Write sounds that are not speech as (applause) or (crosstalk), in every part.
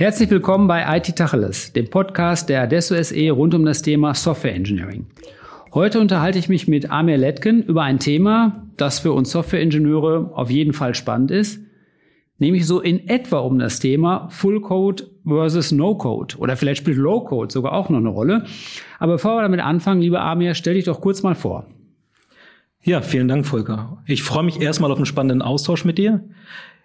Herzlich willkommen bei IT Tacheles, dem Podcast der Adesso SE rund um das Thema Software Engineering. Heute unterhalte ich mich mit Amir Letken über ein Thema, das für uns Softwareingenieure auf jeden Fall spannend ist, nämlich so in etwa um das Thema Full Code versus No Code oder vielleicht spielt Low Code sogar auch noch eine Rolle. Aber bevor wir damit anfangen, lieber Amir, stell dich doch kurz mal vor. Ja, vielen Dank, Volker. Ich freue mich erstmal auf einen spannenden Austausch mit dir.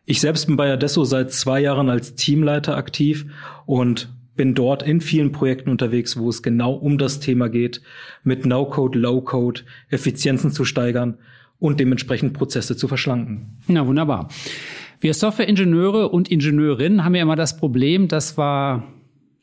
Ich selbst bin bei Adesso seit zwei Jahren als Teamleiter aktiv und bin dort in vielen Projekten unterwegs, wo es genau um das Thema geht, mit No-Code, Low-Code Effizienzen zu steigern und dementsprechend Prozesse zu verschlanken. Na, wunderbar. Wir Softwareingenieure und Ingenieurinnen haben ja immer das Problem, dass wir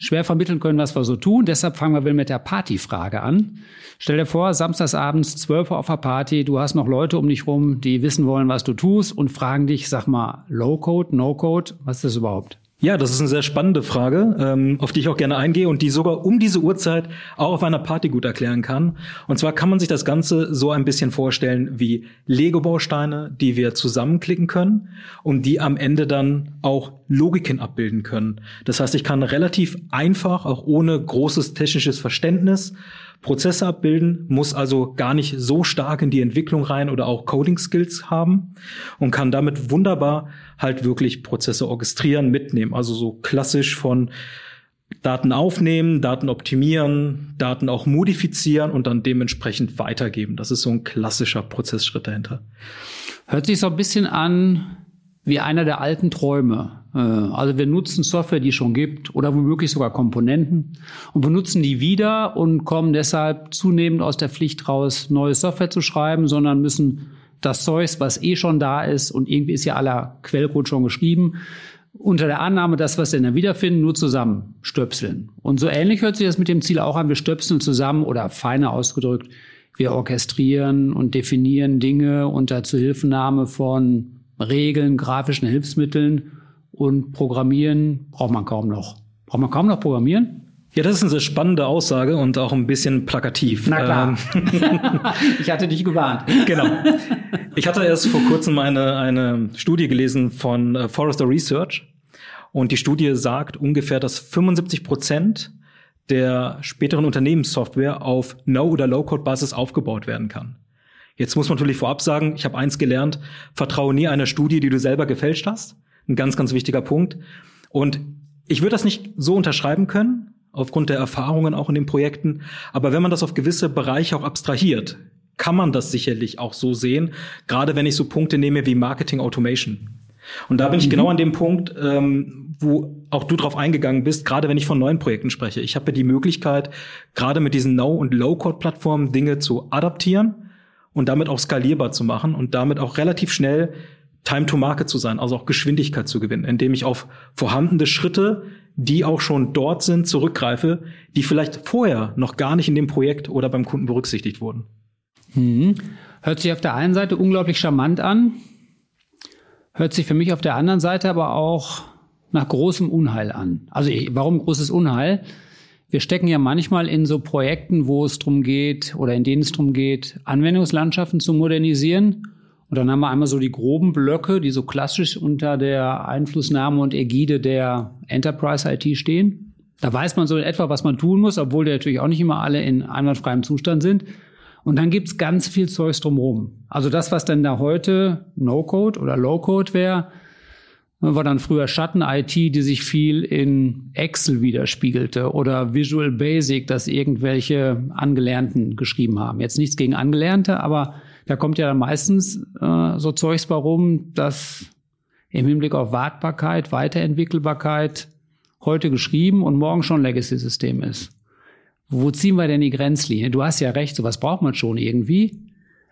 schwer vermitteln können, was wir so tun. Deshalb fangen wir mit der Partyfrage an. Stell dir vor, samstagsabends 12 Uhr auf der Party, du hast noch Leute um dich rum, die wissen wollen, was du tust und fragen dich, sag mal, Low-Code, No-Code, was ist das überhaupt? Ja, das ist eine sehr spannende Frage, ähm, auf die ich auch gerne eingehe und die sogar um diese Uhrzeit auch auf einer Party gut erklären kann. Und zwar kann man sich das Ganze so ein bisschen vorstellen wie Lego-Bausteine, die wir zusammenklicken können und die am Ende dann auch Logiken abbilden können. Das heißt, ich kann relativ einfach, auch ohne großes technisches Verständnis, Prozesse abbilden, muss also gar nicht so stark in die Entwicklung rein oder auch Coding Skills haben und kann damit wunderbar halt wirklich Prozesse orchestrieren, mitnehmen. Also so klassisch von Daten aufnehmen, Daten optimieren, Daten auch modifizieren und dann dementsprechend weitergeben. Das ist so ein klassischer Prozessschritt dahinter. Hört sich so ein bisschen an wie einer der alten Träume. Äh, also wir nutzen Software, die es schon gibt oder womöglich sogar Komponenten und benutzen die wieder und kommen deshalb zunehmend aus der Pflicht raus, neue Software zu schreiben, sondern müssen das Zeug, was eh schon da ist und irgendwie ist ja aller Quellcode schon geschrieben, unter der Annahme, dass wir es dann wiederfinden, nur zusammen stöpseln. Und so ähnlich hört sich das mit dem Ziel auch an, wir stöpseln zusammen oder feiner ausgedrückt, wir orchestrieren und definieren Dinge unter Zuhilfenahme von Regeln, grafischen Hilfsmitteln und Programmieren braucht man kaum noch. Braucht man kaum noch Programmieren? Ja, das ist eine sehr spannende Aussage und auch ein bisschen plakativ. Na klar. Ähm, (laughs) ich hatte dich gewarnt. (laughs) Genau. Ich hatte erst vor kurzem eine, eine Studie gelesen von äh, Forrester Research und die Studie sagt ungefähr, dass 75 Prozent der späteren Unternehmenssoftware auf No- oder Low-Code-Basis aufgebaut werden kann. Jetzt muss man natürlich vorab sagen, ich habe eins gelernt, vertraue nie einer Studie, die du selber gefälscht hast. Ein ganz, ganz wichtiger Punkt. Und ich würde das nicht so unterschreiben können, aufgrund der Erfahrungen auch in den Projekten. Aber wenn man das auf gewisse Bereiche auch abstrahiert, kann man das sicherlich auch so sehen, gerade wenn ich so Punkte nehme wie Marketing Automation. Und da bin ich mhm. genau an dem Punkt, ähm, wo auch du drauf eingegangen bist, gerade wenn ich von neuen Projekten spreche. Ich habe ja die Möglichkeit, gerade mit diesen No- und Low-Code-Plattformen Dinge zu adaptieren und damit auch skalierbar zu machen und damit auch relativ schnell Time to Market zu sein, also auch Geschwindigkeit zu gewinnen, indem ich auf vorhandene Schritte, die auch schon dort sind, zurückgreife, die vielleicht vorher noch gar nicht in dem Projekt oder beim Kunden berücksichtigt wurden. Hm. Hört sich auf der einen Seite unglaublich charmant an, hört sich für mich auf der anderen Seite aber auch nach großem Unheil an. Also warum großes Unheil? Wir stecken ja manchmal in so Projekten, wo es darum geht oder in denen es darum geht, Anwendungslandschaften zu modernisieren. Und dann haben wir einmal so die groben Blöcke, die so klassisch unter der Einflussnahme und Ägide der Enterprise IT stehen. Da weiß man so in etwa, was man tun muss, obwohl die natürlich auch nicht immer alle in einwandfreiem Zustand sind. Und dann gibt's ganz viel Zeugs drumherum. Also das, was dann da heute No-Code oder Low-Code wäre, war dann früher Schatten-IT, die sich viel in Excel widerspiegelte oder Visual Basic, das irgendwelche Angelernten geschrieben haben. Jetzt nichts gegen Angelernte, aber da kommt ja dann meistens äh, so Zeugs warum, das im Hinblick auf Wartbarkeit, Weiterentwickelbarkeit heute geschrieben und morgen schon Legacy-System ist. Wo ziehen wir denn die Grenzlinie? Du hast ja recht, sowas braucht man schon irgendwie.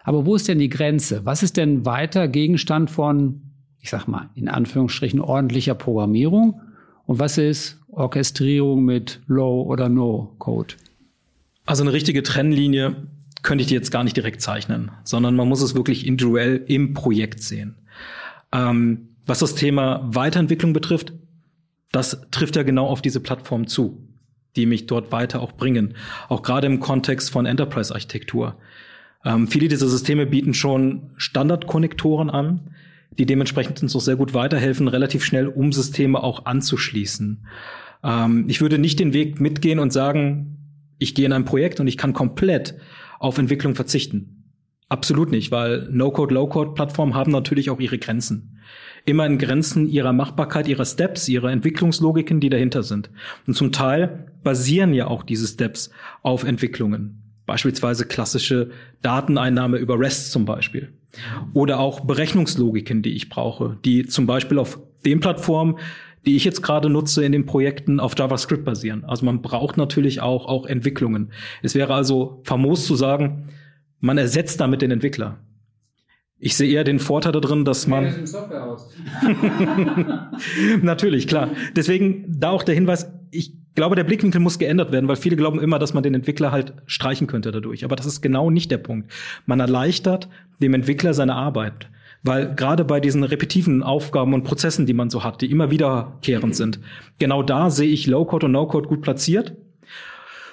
Aber wo ist denn die Grenze? Was ist denn weiter Gegenstand von ich sag mal, in Anführungsstrichen ordentlicher Programmierung und was ist Orchestrierung mit Low oder No Code? Also eine richtige Trennlinie könnte ich dir jetzt gar nicht direkt zeichnen, sondern man muss es wirklich individuell im Projekt sehen. Ähm, was das Thema Weiterentwicklung betrifft, das trifft ja genau auf diese Plattform zu, die mich dort weiter auch bringen. Auch gerade im Kontext von Enterprise-Architektur. Ähm, viele dieser Systeme bieten schon Standardkonnektoren an, die dementsprechend uns auch sehr gut weiterhelfen, relativ schnell um Systeme auch anzuschließen. Ähm, ich würde nicht den Weg mitgehen und sagen, ich gehe in ein Projekt und ich kann komplett auf Entwicklung verzichten. Absolut nicht, weil No-Code, Low-Code-Plattformen haben natürlich auch ihre Grenzen. Immer in Grenzen ihrer Machbarkeit, ihrer Steps, ihrer Entwicklungslogiken, die dahinter sind. Und zum Teil basieren ja auch diese Steps auf Entwicklungen. Beispielsweise klassische Dateneinnahme über REST zum Beispiel. Oder auch Berechnungslogiken, die ich brauche, die zum Beispiel auf den Plattformen die ich jetzt gerade nutze in den Projekten, auf JavaScript basieren. Also man braucht natürlich auch, auch Entwicklungen. Es wäre also famos zu sagen, man ersetzt damit den Entwickler. Ich sehe eher den Vorteil darin, dass man. (laughs) Natürlich, klar. Deswegen da auch der Hinweis, ich glaube, der Blickwinkel muss geändert werden, weil viele glauben immer, dass man den Entwickler halt streichen könnte dadurch. Aber das ist genau nicht der Punkt. Man erleichtert dem Entwickler seine Arbeit. Weil gerade bei diesen repetiven Aufgaben und Prozessen, die man so hat, die immer wiederkehrend sind, genau da sehe ich Low-Code und No-Code gut platziert.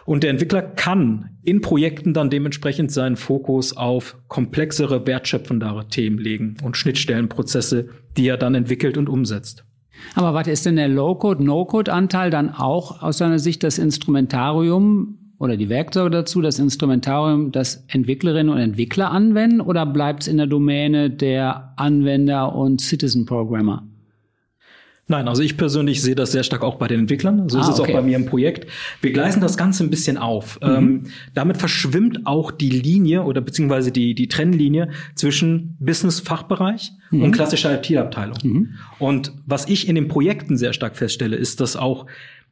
Und der Entwickler kann in Projekten dann dementsprechend seinen Fokus auf komplexere, wertschöpfendere Themen legen und Schnittstellenprozesse, die er dann entwickelt und umsetzt. Aber warte, ist denn der Low-Code, No-Code-Anteil dann auch aus deiner Sicht das Instrumentarium oder die Werkzeuge dazu, das Instrumentarium, das Entwicklerinnen und Entwickler anwenden oder bleibt es in der Domäne der Anwender und Citizen Programmer? Nein, also ich persönlich sehe das sehr stark auch bei den Entwicklern. So ah, ist es okay. auch bei mir im Projekt. Wir gleisen das Ganze ein bisschen auf. Mhm. Ähm, damit verschwimmt auch die Linie oder beziehungsweise die, die Trennlinie zwischen Business-Fachbereich mhm. und klassischer IT-Abteilung. Mhm. Und was ich in den Projekten sehr stark feststelle, ist, dass auch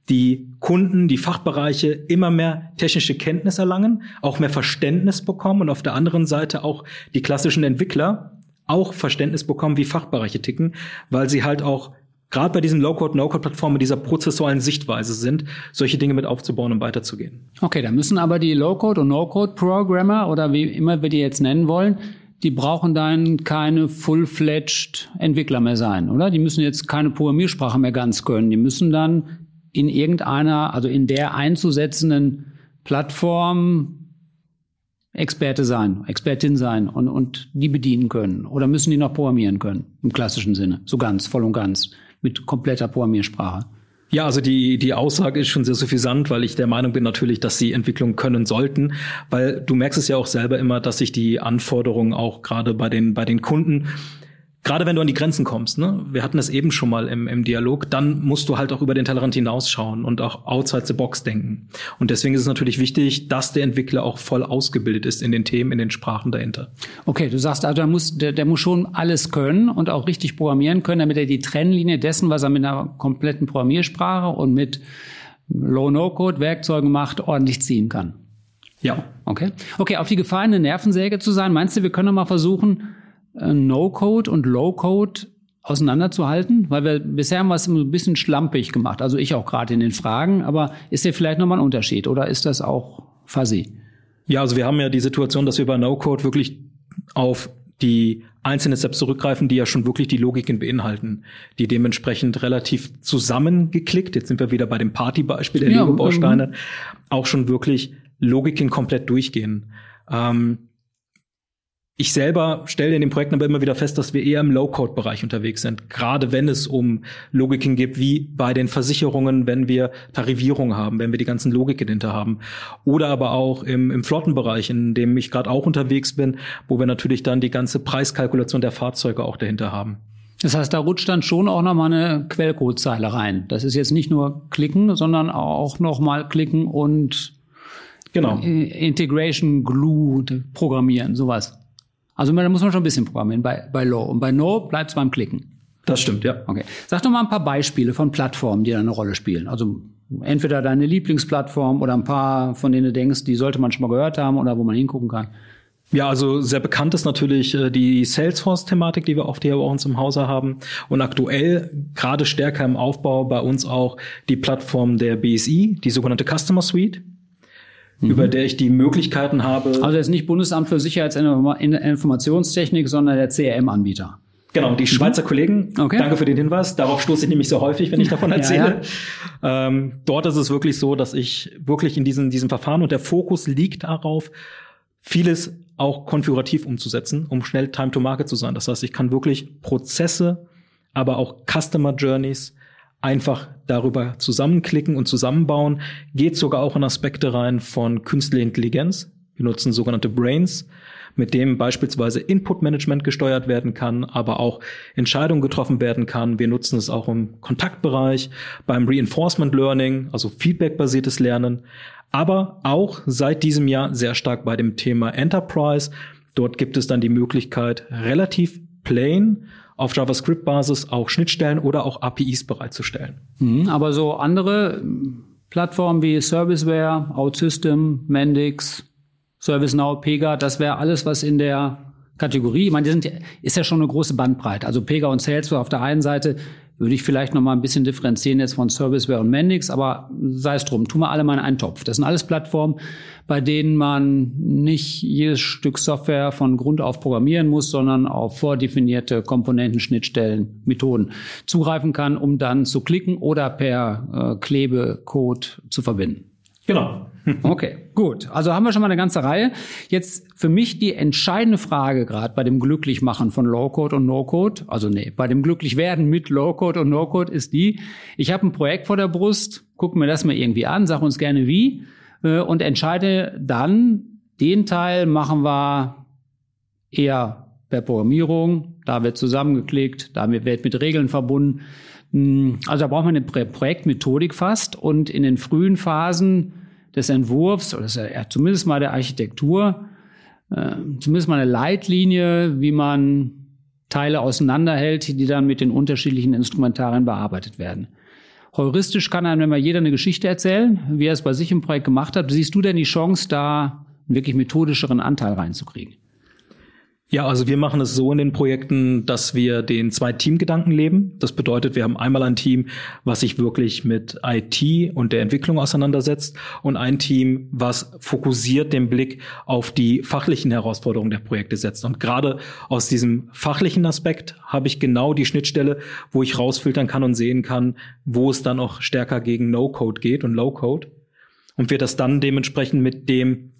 die Kunden, die Fachbereiche immer mehr technische Kenntnis erlangen, auch mehr Verständnis bekommen und auf der anderen Seite auch die klassischen Entwickler auch Verständnis bekommen, wie Fachbereiche ticken, weil sie halt auch gerade bei diesen Low-Code, No-Code-Plattformen dieser prozessualen Sichtweise sind, solche Dinge mit aufzubauen und weiterzugehen. Okay, da müssen aber die Low-Code und No-Code-Programmer oder wie immer wir die jetzt nennen wollen, die brauchen dann keine full-fledged Entwickler mehr sein, oder? Die müssen jetzt keine Programmiersprache mehr ganz können. Die müssen dann in irgendeiner, also in der einzusetzenden Plattform Experte sein, Expertin sein und, und die bedienen können? Oder müssen die noch programmieren können im klassischen Sinne? So ganz, voll und ganz, mit kompletter Programmiersprache? Ja, also die, die Aussage ist schon sehr suffisant, weil ich der Meinung bin natürlich, dass sie Entwicklung können sollten, weil du merkst es ja auch selber immer, dass sich die Anforderungen auch gerade bei den, bei den Kunden gerade wenn du an die Grenzen kommst, ne, wir hatten es eben schon mal im, im Dialog, dann musst du halt auch über den Tellerrand hinausschauen und auch outside the box denken. Und deswegen ist es natürlich wichtig, dass der Entwickler auch voll ausgebildet ist in den Themen, in den Sprachen dahinter. Okay, du sagst also, der muss, der, der muss schon alles können und auch richtig programmieren können, damit er die Trennlinie dessen, was er mit einer kompletten Programmiersprache und mit Low-No-Code-Werkzeugen macht, ordentlich ziehen kann. Ja. Okay. Okay, auf die Gefahr, eine Nervensäge zu sein, meinst du, wir können mal versuchen, No-Code und Low-Code auseinanderzuhalten? Weil wir bisher haben wir es ein bisschen schlampig gemacht. Also ich auch gerade in den Fragen. Aber ist der vielleicht nochmal ein Unterschied oder ist das auch fuzzy? Ja, also wir haben ja die Situation, dass wir bei No-Code wirklich auf die einzelnen Steps zurückgreifen, die ja schon wirklich die Logiken beinhalten, die dementsprechend relativ zusammengeklickt, jetzt sind wir wieder bei dem Partybeispiel der ja, Lego-Bausteine, mhm. auch schon wirklich Logiken komplett durchgehen. Ähm, ich selber stelle in den Projekten aber immer wieder fest, dass wir eher im Low-Code-Bereich unterwegs sind. Gerade wenn es um Logiken geht, wie bei den Versicherungen, wenn wir Tarifierung haben, wenn wir die ganzen Logiken hinter haben. Oder aber auch im, im Flottenbereich, in dem ich gerade auch unterwegs bin, wo wir natürlich dann die ganze Preiskalkulation der Fahrzeuge auch dahinter haben. Das heißt, da rutscht dann schon auch nochmal eine Quellcodezeile rein. Das ist jetzt nicht nur klicken, sondern auch nochmal klicken und genau. Integration Glue programmieren, sowas. Also da muss man schon ein bisschen programmieren bei, bei Low. Und bei No bleibt es beim Klicken. Das stimmt, ja. Okay. Sag doch mal ein paar Beispiele von Plattformen, die da eine Rolle spielen. Also entweder deine Lieblingsplattform oder ein paar, von denen du denkst, die sollte man schon mal gehört haben oder wo man hingucken kann. Ja, also sehr bekannt ist natürlich äh, die Salesforce-Thematik, die wir oft hier bei uns im Hause haben. Und aktuell gerade stärker im Aufbau bei uns auch die Plattform der BSI, die sogenannte Customer Suite mhm. über der ich die Möglichkeiten habe. Also jetzt nicht Bundesamt für Sicherheitsinformationstechnik, sondern der CRM-Anbieter. Genau, die Schweizer mhm. Kollegen. Okay. Danke für den Hinweis. Darauf stoße ich nämlich so häufig, wenn ich (laughs) davon erzähle. ja, ja. Ähm, dort ist es wirklich so, dass ich wirklich in diesem, diesem Verfahren und der Fokus liegt darauf, vieles auch konfigurativ umzusetzen, um schnell Time to Market zu sein. Das heißt, ich kann wirklich Prozesse, aber auch Customer Journeys einfach darüber zusammenklicken und zusammenbauen. Geht sogar auch in Aspekte rein von künstlicher Intelligenz. Wir nutzen sogenannte Brains, mit dem beispielsweise Input-Management gesteuert werden kann, aber auch Entscheidungen getroffen werden kann. Wir nutzen es auch im Kontaktbereich, beim Reinforcement Learning, also Feedback-basiertes Lernen, aber auch seit diesem Jahr sehr stark bei dem Thema Enterprise. Dort gibt es dann die Möglichkeit, relativ plain auf JavaScript-Basis auch Schnittstellen oder auch APIs bereitzustellen. Mhm, aber so andere Plattformen wie Serviceware, OutSystem, Mendix, ServiceNow, Pega, das wäre alles, was in der Kategorie, ich meine, die sind, ist ja schon eine große Bandbreite. Also Pega und Salesforce auf der einen Seite würde ich vielleicht noch mal ein bisschen differenzieren jetzt von Serviceware und Mendix, aber sei es drum, tun wir alle mal in einen Topf. Das sind alles Plattformen, bei denen man nicht jedes Stück Software von Grund auf programmieren muss, sondern auf vordefinierte Komponenten, Schnittstellen, Methoden zugreifen kann, um dann zu klicken oder per äh, Klebecode zu verbinden. Genau. Okay, gut. Also haben wir schon mal eine ganze Reihe. Jetzt für mich die entscheidende Frage gerade bei dem Glücklichmachen von Low-Code und No-Code, also nee, bei dem Glücklichwerden mit Low-Code und No-Code ist die, ich habe ein Projekt vor der Brust, guck mir das mal irgendwie an, sag uns gerne wie äh, und entscheide dann, den Teil machen wir eher per Programmierung, da wird zusammengeklickt, damit wird mit Regeln verbunden. Hm, also da braucht man eine Projektmethodik fast und in den frühen Phasen des Entwurfs oder zumindest mal der Architektur, äh, zumindest mal eine Leitlinie, wie man Teile auseinanderhält, die dann mit den unterschiedlichen Instrumentarien bearbeitet werden. Heuristisch kann einem immer jeder eine Geschichte erzählen, wie er es bei sich im Projekt gemacht hat. Siehst du denn die Chance, da einen wirklich methodischeren Anteil reinzukriegen? Ja, also wir machen es so in den Projekten, dass wir den zwei Teamgedanken leben. Das bedeutet, wir haben einmal ein Team, was sich wirklich mit IT und der Entwicklung auseinandersetzt und ein Team, was fokussiert den Blick auf die fachlichen Herausforderungen der Projekte setzt. Und gerade aus diesem fachlichen Aspekt habe ich genau die Schnittstelle, wo ich rausfiltern kann und sehen kann, wo es dann auch stärker gegen No-Code geht und Low-Code. Und wir das dann dementsprechend mit dem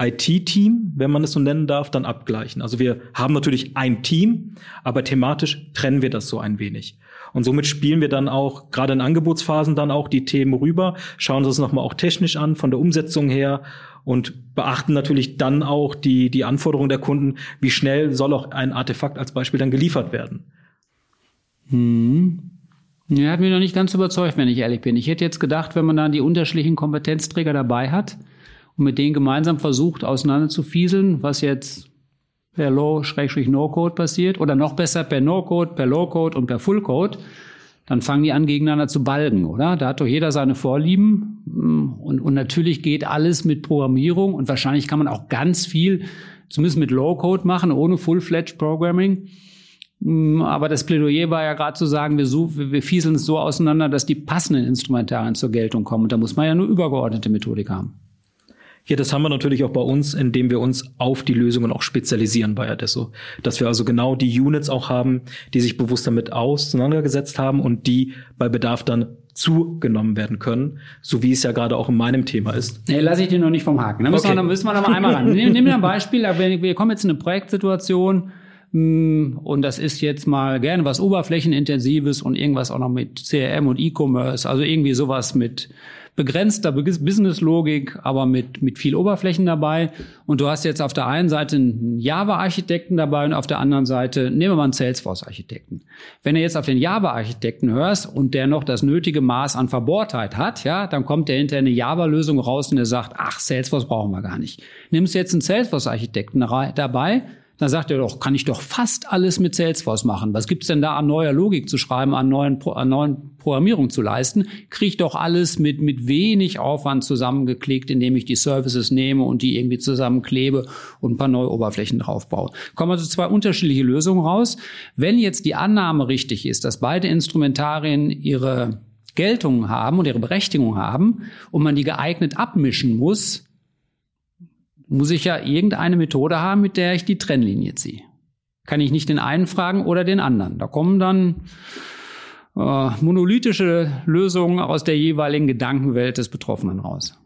IT-Team, wenn man es so nennen darf, dann abgleichen. Also wir haben natürlich ein Team, aber thematisch trennen wir das so ein wenig. Und somit spielen wir dann auch gerade in Angebotsphasen dann auch die Themen rüber, schauen uns das nochmal auch technisch an, von der Umsetzung her und beachten natürlich dann auch die, die Anforderungen der Kunden, wie schnell soll auch ein Artefakt als Beispiel dann geliefert werden. Hm. Ja, hat mich noch nicht ganz überzeugt, wenn ich ehrlich bin. Ich hätte jetzt gedacht, wenn man dann die unterschiedlichen Kompetenzträger dabei hat, und mit denen gemeinsam versucht, auseinanderzufieseln, was jetzt per Low-No-Code passiert oder noch besser per No-Code, per Low-Code und per Full-Code, dann fangen die an, gegeneinander zu balgen, oder? Da hat doch jeder seine Vorlieben und, und natürlich geht alles mit Programmierung und wahrscheinlich kann man auch ganz viel, zumindest mit Low-Code machen, ohne Full-Fledged Programming. Aber das Plädoyer war ja gerade zu sagen, wir, so, wir fieseln es so auseinander, dass die passenden Instrumentarien zur Geltung kommen. Und da muss man ja nur übergeordnete Methodik haben. Ja, das haben wir natürlich auch bei uns, indem wir uns auf die Lösungen auch spezialisieren bei Adesso. Dass wir also genau die Units auch haben, die sich bewusst damit auseinandergesetzt haben und die bei Bedarf dann zugenommen werden können, so wie es ja gerade auch in meinem Thema ist. Nee, lasse ich den noch nicht vom Haken. Da müssen, okay. wir, da müssen wir noch mal einmal ran. Nehmen wir ein Beispiel. Wir kommen jetzt in eine Projektsituation, und das ist jetzt mal gerne was Oberflächenintensives und irgendwas auch noch mit CRM und E-Commerce, also irgendwie sowas mit begrenzter Businesslogik, aber mit, mit viel Oberflächen dabei. Und du hast jetzt auf der einen Seite einen Java-Architekten dabei und auf der anderen Seite, nehmen wir mal einen Salesforce-Architekten. Wenn du jetzt auf den Java-Architekten hörst und der noch das nötige Maß an Verbohrtheit hat, ja, dann kommt der hinter eine Java-Lösung raus und der sagt, ach, Salesforce brauchen wir gar nicht. Nimmst jetzt einen Salesforce-Architekten dabei, dann sagt er doch, kann ich doch fast alles mit Salesforce machen. Was gibt's denn da an neuer Logik zu schreiben, an neuen, an neuen Programmierung zu leisten? Kriege ich doch alles mit, mit wenig Aufwand zusammengeklickt, indem ich die Services nehme und die irgendwie zusammenklebe und ein paar neue Oberflächen draufbaue. Kommen also zwei unterschiedliche Lösungen raus. Wenn jetzt die Annahme richtig ist, dass beide Instrumentarien ihre Geltung haben und ihre Berechtigung haben und man die geeignet abmischen muss, muss ich ja irgendeine Methode haben, mit der ich die Trennlinie ziehe. Kann ich nicht den einen fragen oder den anderen. Da kommen dann äh, monolithische Lösungen aus der jeweiligen Gedankenwelt des Betroffenen raus.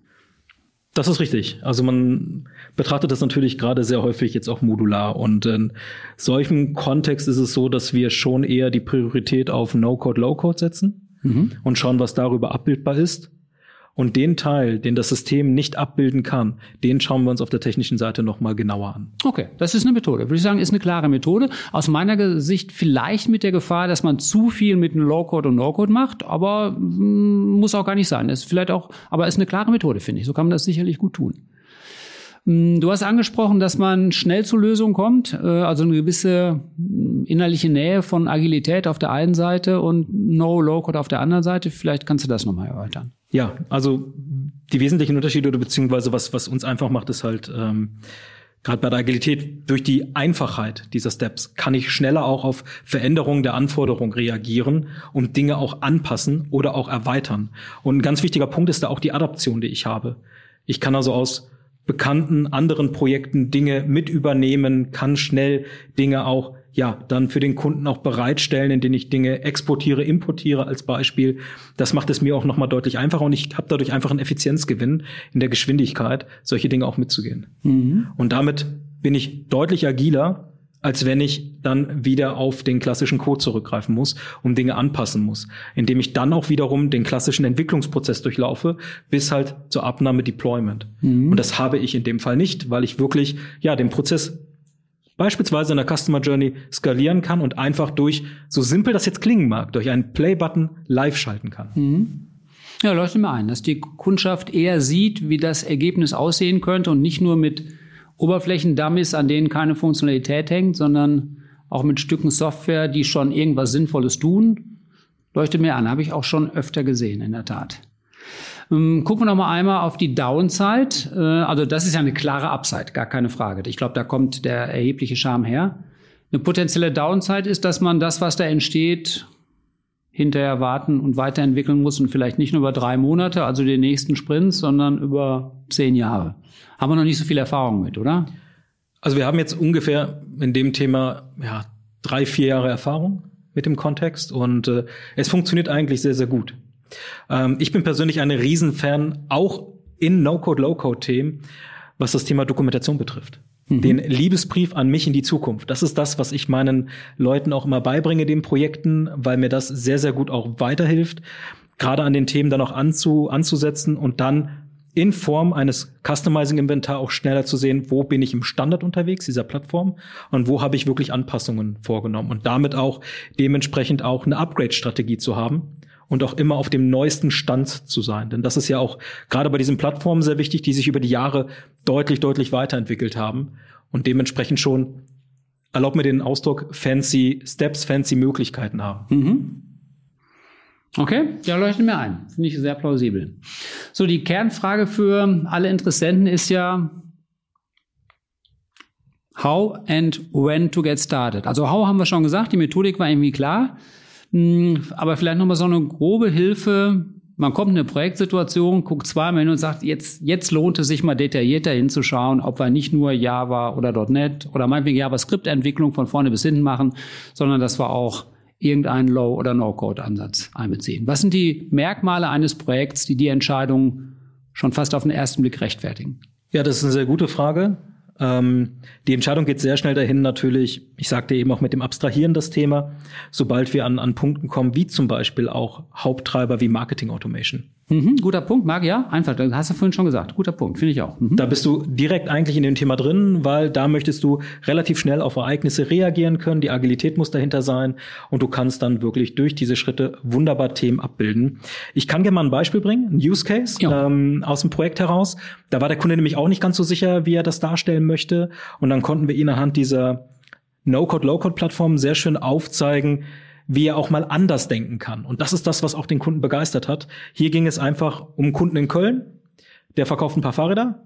Das ist richtig. Also man betrachtet das natürlich gerade sehr häufig jetzt auch modular. Und in solchem Kontext ist es so, dass wir schon eher die Priorität auf No-Code, Low-Code setzen mhm. und schauen, was darüber abbildbar ist. Und den Teil, den das System nicht abbilden kann, den schauen wir uns auf der technischen Seite nochmal genauer an. Okay, das ist eine Methode. Würde ich sagen, ist eine klare Methode. Aus meiner Sicht vielleicht mit der Gefahr, dass man zu viel mit einem Low-Code und No-Code macht, aber mm, muss auch gar nicht sein. Ist vielleicht auch, aber ist eine klare Methode, finde ich. So kann man das sicherlich gut tun. Mm, du hast angesprochen, dass man schnell zu Lösungen kommt, äh, also eine gewisse mm, innerliche Nähe von Agilität auf der einen Seite und No Low-Code auf der anderen Seite. Vielleicht kannst du das nochmal erläutern. Ja, also die wesentlichen Unterschiede oder beziehungsweise was, was uns einfach macht, ist halt ähm, gerade bei der Agilität durch die Einfachheit dieser Steps kann ich schneller auch auf Veränderungen der Anforderungen reagieren und Dinge auch anpassen oder auch erweitern. Und ein ganz wichtiger Punkt ist da auch die Adaption, die ich habe. Ich kann also aus bekannten anderen Projekten Dinge mit übernehmen, kann schnell Dinge auch ja, dann für den Kunden auch bereitstellen, indem ich Dinge exportiere, importiere als Beispiel. Das macht es mir auch nochmal deutlich einfacher und ich habe dadurch einfach einen Effizienzgewinn in der Geschwindigkeit, solche Dinge auch mitzugehen. Mhm. Und damit bin ich deutlich agiler, als wenn ich dann wieder auf den klassischen Code zurückgreifen muss und Dinge anpassen muss, indem ich dann auch wiederum den klassischen Entwicklungsprozess durchlaufe, bis halt zur Abnahme Deployment. Mhm. Und das habe ich in dem Fall nicht, weil ich wirklich ja den Prozess beispielsweise in der Customer Journey skalieren kann und einfach durch, so simpel das jetzt klingen mag, durch einen Play-Button live schalten kann. Mhm. Ja, leuchtet mir ein, dass die Kundschaft eher sieht, wie das Ergebnis aussehen könnte und nicht nur mit Oberflächendummies, an denen keine Funktionalität hängt, sondern auch mit Stücken Software, die schon irgendwas Sinnvolles tun. Leuchtet mir an, habe ich auch schon öfter gesehen, in der Tat. Ähm, gucken wir noch mal einmal auf die Downside. Äh, also das ist ja eine klare Upside, gar keine Frage. Ich glaube, da kommt der erhebliche Charme her. Eine potenzielle Downside ist, dass man das, was da entsteht, hinterher warten und weiterentwickeln muss und vielleicht nicht nur über drei Monate, also den nächsten Sprint, sondern über zehn Jahre. Haben wir noch nicht so viel Erfahrung mit, oder? Also wir haben jetzt ungefähr in dem Thema ja, drei, vier Jahre Erfahrung mit dem Kontext und äh, es funktioniert eigentlich sehr, sehr gut. Ähm, ich bin persönlich ein Riesenfan, auch in No-Code, Low-Code-Themen, was das Thema Dokumentation betrifft. Mhm. Den Liebesbrief an mich in die Zukunft. Das ist das, was ich meinen Leuten auch immer beibringe, den Projekten, weil mir das sehr, sehr gut auch weiterhilft, gerade an den Themen dann auch anzu, anzusetzen und dann in Form eines Customizing-Inventar auch schneller zu sehen, wo bin ich im Standard unterwegs, dieser Plattform, und wo habe ich wirklich Anpassungen vorgenommen und damit auch dementsprechend auch eine Upgrade-Strategie zu haben und auch immer auf dem neuesten Stand zu sein. Denn das ist ja auch gerade bei diesen Plattformen sehr wichtig, die sich über die Jahre deutlich, deutlich weiterentwickelt haben und dementsprechend schon, erlaubt mir den Ausdruck, fancy Steps, fancy Möglichkeiten haben. Mhm. Okay, ja, leuchtet mir ein. Finde ich sehr plausibel. So, die Kernfrage für alle Interessenten ist ja, how and when to get started. Also how haben wir schon gesagt, die Methodik war irgendwie klar. Hm, aber vielleicht nochmal so eine grobe Hilfe. Man kommt in eine Projektsituation, guckt zweimal hin und sagt, jetzt, jetzt lohnt es sich mal detaillierter hinzuschauen, ob wir nicht nur Java oder .NET oder meinetwegen JavaScript-Entwicklung von vorne bis hinten machen, sondern dass wir auch irgendeinen Low- oder No-Code-Ansatz einbeziehen. Was sind die Merkmale eines Projekts, die die Entscheidung schon fast auf den ersten Blick rechtfertigen? Ja, das ist eine sehr gute Frage. Ähm, die Entscheidung geht sehr schnell dahin, natürlich, ich sagte eben auch mit dem Abstrahieren das Thema, sobald wir an, an Punkten kommen, wie zum Beispiel auch Haupttreiber wie Marketing Automation. Mhm, guter Punkt, Marc, ja, einfach, das hast du vorhin schon gesagt. Guter Punkt, finde ich auch. Mhm. Da bist du direkt eigentlich in dem Thema drin, weil da möchtest du relativ schnell auf Ereignisse reagieren können, die Agilität muss dahinter sein und du kannst dann wirklich durch diese Schritte wunderbar Themen abbilden. Ich kann gerne mal ein Beispiel bringen, ein Use Case ähm, aus dem Projekt heraus. Da war der Kunde nämlich auch nicht ganz so sicher, wie er das darstellen möchte und dann konnten wir ihn anhand dieser No-Code, Low-Code-Plattform sehr schön aufzeigen, wie er auch mal anders denken kann. Und das ist das, was auch den Kunden begeistert hat. Hier ging es einfach um einen Kunden in Köln, der verkauft ein paar Fahrräder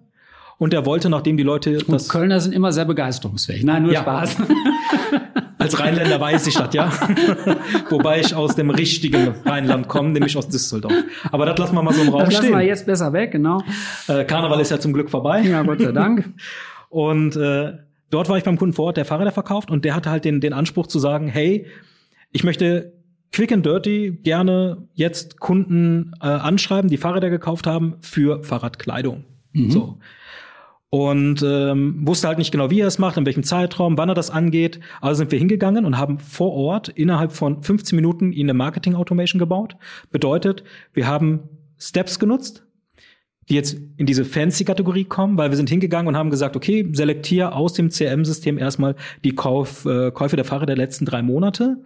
und der wollte, nachdem die Leute und das Kölner sind immer sehr begeisterungsfähig. Nein, nur ja. Spaß. (laughs) Als Rheinländer weiß ich das, ja. (laughs) Wobei ich aus dem richtigen Rheinland komme, nämlich aus Düsseldorf. Aber das lassen wir mal so im Raum das stehen. Das lassen wir jetzt besser weg, genau. Äh, Karneval ist ja zum Glück vorbei. Ja, Gott sei Dank. (laughs) und äh, dort war ich beim Kunden vor Ort, der Fahrräder verkauft und der hatte halt den, den Anspruch zu sagen, hey, ich möchte quick and dirty gerne jetzt Kunden äh, anschreiben, die Fahrräder gekauft haben für Fahrradkleidung. Mhm. So. Und ähm, wusste halt nicht genau, wie er es macht, in welchem Zeitraum, wann er das angeht. Also sind wir hingegangen und haben vor Ort innerhalb von 15 Minuten ihn eine Marketing-Automation gebaut. Bedeutet, wir haben Steps genutzt, die jetzt in diese Fancy-Kategorie kommen, weil wir sind hingegangen und haben gesagt, okay, selektier aus dem CRM-System erstmal die Kauf, äh, Käufe der Fahrer der letzten drei Monate.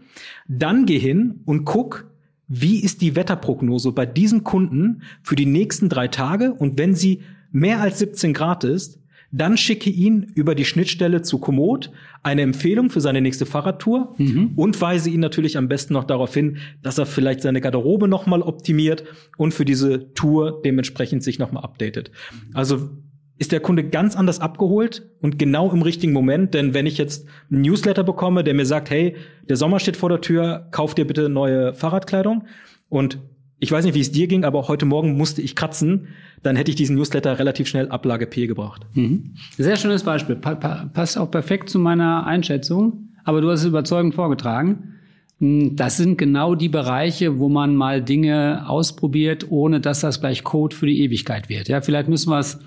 Dann geh hin und guck, wie ist die Wetterprognose bei diesem Kunden für die nächsten drei Tage und wenn sie mehr als 17 Grad ist, dann schicke ihn über die Schnittstelle zu Komoot eine Empfehlung für seine nächste Fahrradtour mhm. und weise ihn natürlich am besten noch darauf hin, dass er vielleicht seine Garderobe nochmal optimiert und für diese Tour dementsprechend sich nochmal updatet. Also ist der Kunde ganz anders abgeholt und genau im richtigen Moment. Denn wenn ich jetzt einen Newsletter bekomme, der mir sagt, hey, der Sommer steht vor der Tür, kauf dir bitte neue Fahrradkleidung und ich weiß nicht, wie es dir ging, aber heute Morgen musste ich kratzen, dann hätte ich diesen Newsletter relativ schnell Ablage P gebracht. Mhm. Sehr schönes Beispiel. Pa pa passt auch perfekt zu meiner Einschätzung, aber du hast es überzeugend vorgetragen. Hm, das sind genau die Bereiche, wo man mal Dinge ausprobiert, ohne dass das gleich Code für die Ewigkeit wird. Ja, vielleicht müssen wir es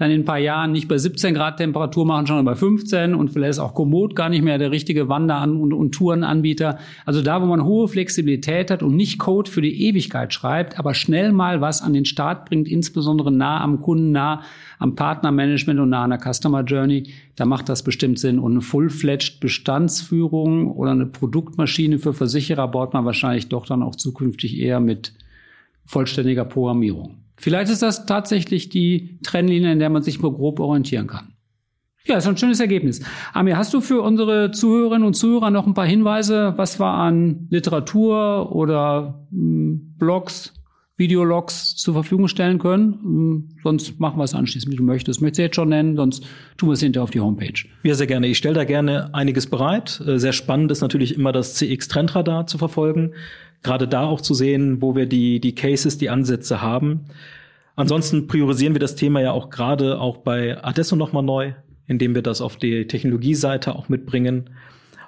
dann in ein paar Jahren nicht bei 17 Grad Temperatur machen, sondern bei 15 und vielleicht ist auch Komoot gar nicht mehr der richtige Wander- und, und Tourenanbieter. Also da, wo man hohe Flexibilität hat und nicht Code für die Ewigkeit schreibt, aber schnell mal was an den Start bringt, insbesondere nah am Kunden, nah am Partnermanagement und nah an der Customer Journey, da macht das bestimmt Sinn. Und eine full-fledged Bestandsführung oder eine Produktmaschine für Versicherer baut man wahrscheinlich doch dann auch zukünftig eher mit vollständiger Programmierung. Vielleicht ist das tatsächlich die Trennlinie, in der man sich nur grob orientieren kann. Ja, ist ein schönes Ergebnis. Amir, hast du für unsere Zuhörerinnen und Zuhörer noch ein paar Hinweise, was wir an Literatur oder mh, hm, Blogs, Videologs zur Verfügung stellen können? Hm, sonst machen wir es anschließend, wie du möchtest. Möchtest du jetzt schon nennen, sonst tun wir es hinterher auf die Homepage. Ja, sehr gerne. Ich stelle da gerne einiges bereit. Äh, sehr spannend ist natürlich immer das CX-Trendradar zu verfolgen gerade da auch zu sehen, wo wir die, die Cases, die Ansätze haben. Ansonsten priorisieren wir das Thema ja auch gerade auch bei Adesso nochmal neu, indem wir das auf die Technologieseite auch mitbringen.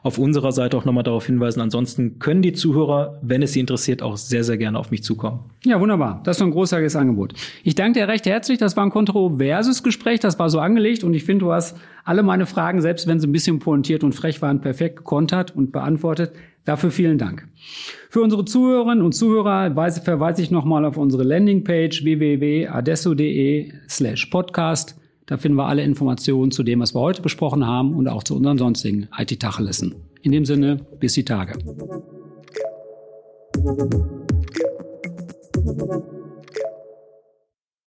Auf unserer Seite auch nochmal darauf hinweisen. Ansonsten können die Zuhörer, wenn es sie interessiert, auch sehr, sehr gerne auf mich zukommen. Ja, wunderbar. Das ist ein großartiges Angebot. Ich danke dir recht herzlich. Das war ein kontroverses Gespräch. Das war so angelegt. Und ich finde, du hast alle meine Fragen, selbst wenn sie ein bisschen pointiert und frech waren, perfekt gekontert und beantwortet. Dafür vielen Dank. Für unsere Zuhörerinnen und Zuhörer verweise ich nochmal auf unsere Landingpage www.adesso.de slash podcast. Da finden wir alle Informationen zu dem, was wir heute besprochen haben und auch zu unseren sonstigen IT-Tachelissen. In dem Sinne, bis die Tage.